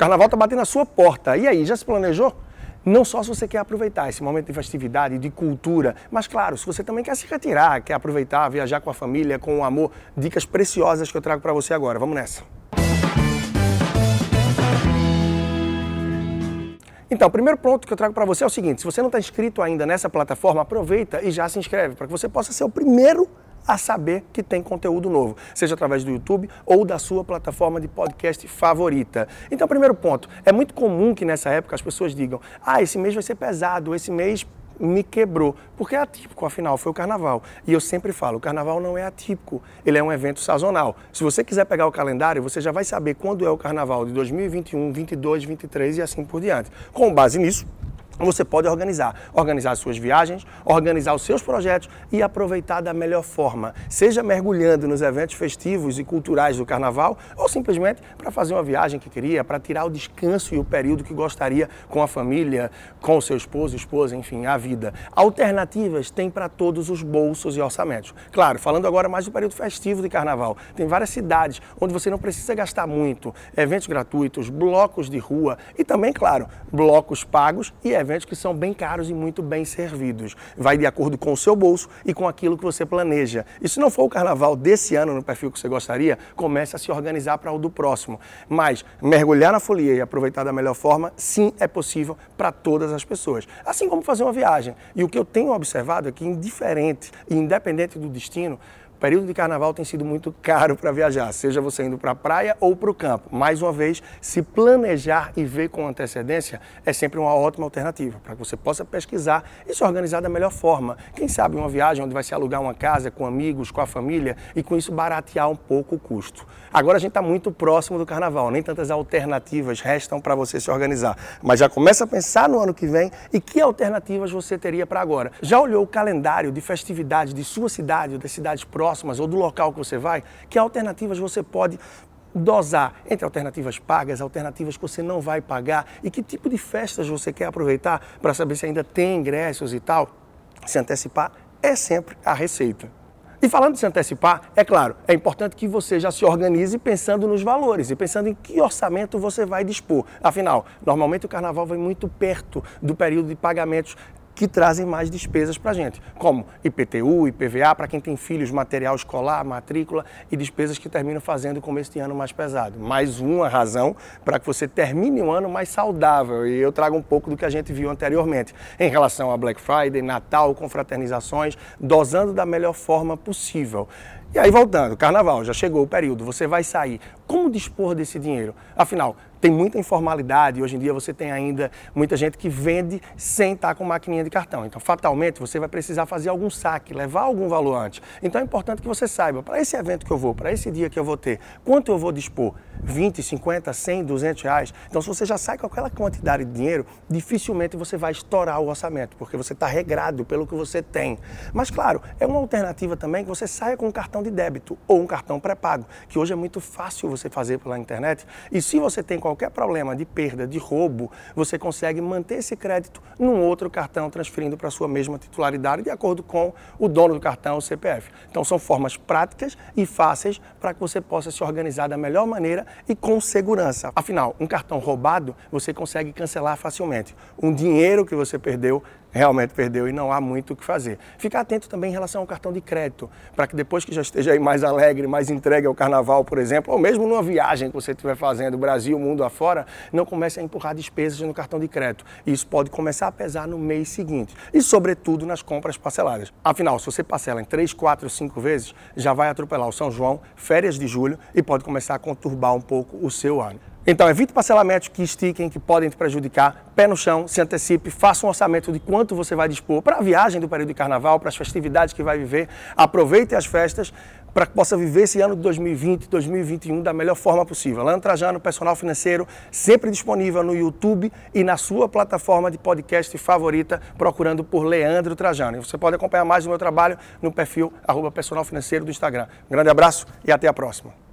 carnaval está batendo na sua porta. E aí, já se planejou? Não só se você quer aproveitar esse momento de festividade, de cultura, mas claro, se você também quer se retirar, quer aproveitar, viajar com a família, com o amor, dicas preciosas que eu trago para você agora. Vamos nessa. Então, o primeiro ponto que eu trago para você é o seguinte: se você não está inscrito ainda nessa plataforma, aproveita e já se inscreve para que você possa ser o primeiro a saber que tem conteúdo novo, seja através do YouTube ou da sua plataforma de podcast favorita. Então, primeiro ponto, é muito comum que nessa época as pessoas digam: "Ah, esse mês vai ser pesado, esse mês me quebrou, porque é atípico, afinal, foi o carnaval. E eu sempre falo, o carnaval não é atípico, ele é um evento sazonal. Se você quiser pegar o calendário, você já vai saber quando é o carnaval de 2021, 22, 23 e assim por diante. Com base nisso, você pode organizar. Organizar as suas viagens, organizar os seus projetos e aproveitar da melhor forma. Seja mergulhando nos eventos festivos e culturais do carnaval ou simplesmente para fazer uma viagem que queria, para tirar o descanso e o período que gostaria com a família, com o seu esposo, esposa, enfim, a vida. Alternativas tem para todos os bolsos e orçamentos. Claro, falando agora mais do período festivo de carnaval. Tem várias cidades onde você não precisa gastar muito, eventos gratuitos, blocos de rua e também, claro, blocos pagos e eventos eventos que são bem caros e muito bem servidos. Vai de acordo com o seu bolso e com aquilo que você planeja. E se não for o carnaval desse ano no perfil que você gostaria, comece a se organizar para o do próximo. Mas mergulhar na folia e aproveitar da melhor forma, sim, é possível para todas as pessoas. Assim como fazer uma viagem. E o que eu tenho observado é que, indiferente e independente do destino, período de carnaval tem sido muito caro para viajar, seja você indo para a praia ou para o campo. Mais uma vez, se planejar e ver com antecedência é sempre uma ótima alternativa para que você possa pesquisar e se organizar da melhor forma. Quem sabe uma viagem onde vai se alugar uma casa com amigos, com a família e com isso baratear um pouco o custo. Agora a gente está muito próximo do carnaval, nem tantas alternativas restam para você se organizar. Mas já começa a pensar no ano que vem e que alternativas você teria para agora. Já olhou o calendário de festividades de sua cidade ou das cidades próximas? Próximas ou do local que você vai, que alternativas você pode dosar entre alternativas pagas, alternativas que você não vai pagar e que tipo de festas você quer aproveitar para saber se ainda tem ingressos e tal. Se antecipar é sempre a receita. E falando de se antecipar, é claro, é importante que você já se organize pensando nos valores e pensando em que orçamento você vai dispor. Afinal, normalmente o carnaval vem muito perto do período de pagamentos que trazem mais despesas para a gente, como IPTU, IPVA, para quem tem filhos, material escolar, matrícula e despesas que terminam fazendo o começo de ano mais pesado. Mais uma razão para que você termine um ano mais saudável. E eu trago um pouco do que a gente viu anteriormente em relação a Black Friday, Natal, confraternizações, dosando da melhor forma possível. E aí, voltando, carnaval, já chegou o período, você vai sair. Como dispor desse dinheiro? Afinal, tem muita informalidade. Hoje em dia você tem ainda muita gente que vende sem estar com maquininha de cartão. Então, fatalmente, você vai precisar fazer algum saque, levar algum valor antes. Então, é importante que você saiba, para esse evento que eu vou, para esse dia que eu vou ter, quanto eu vou dispor? 20, 50, 100, 200 reais? Então, se você já sai com aquela quantidade de dinheiro, dificilmente você vai estourar o orçamento, porque você está regrado pelo que você tem. Mas, claro, é uma alternativa também que você saia com um cartão de débito ou um cartão pré-pago, que hoje é muito fácil você fazer pela internet. E se você tem qualquer problema de perda, de roubo, você consegue manter esse crédito num outro cartão, transferindo para sua mesma titularidade, de acordo com o dono do cartão, o CPF. Então, são formas práticas e fáceis para que você possa se organizar da melhor maneira e com segurança. Afinal, um cartão roubado você consegue cancelar facilmente. Um dinheiro que você perdeu realmente perdeu e não há muito o que fazer. Ficar atento também em relação ao cartão de crédito, para que depois que já esteja aí mais alegre, mais entregue ao carnaval, por exemplo, ou mesmo numa viagem que você estiver fazendo, Brasil, mundo afora, não comece a empurrar despesas no cartão de crédito. Isso pode começar a pesar no mês seguinte e, sobretudo, nas compras parceladas. Afinal, se você parcela em 3, 4, 5 vezes, já vai atropelar o São João, férias de julho e pode começar a conturbar um pouco o seu ano. Então, evite parcelamentos que estiquem, que podem te prejudicar. Pé no chão, se antecipe, faça um orçamento de quanto você vai dispor para a viagem do período de carnaval, para as festividades que vai viver. Aproveite as festas para que possa viver esse ano de 2020, 2021 da melhor forma possível. Leandro Trajano, personal financeiro, sempre disponível no YouTube e na sua plataforma de podcast favorita, procurando por Leandro Trajano. E você pode acompanhar mais do meu trabalho no perfil arroba personal financeiro do Instagram. Um grande abraço e até a próxima.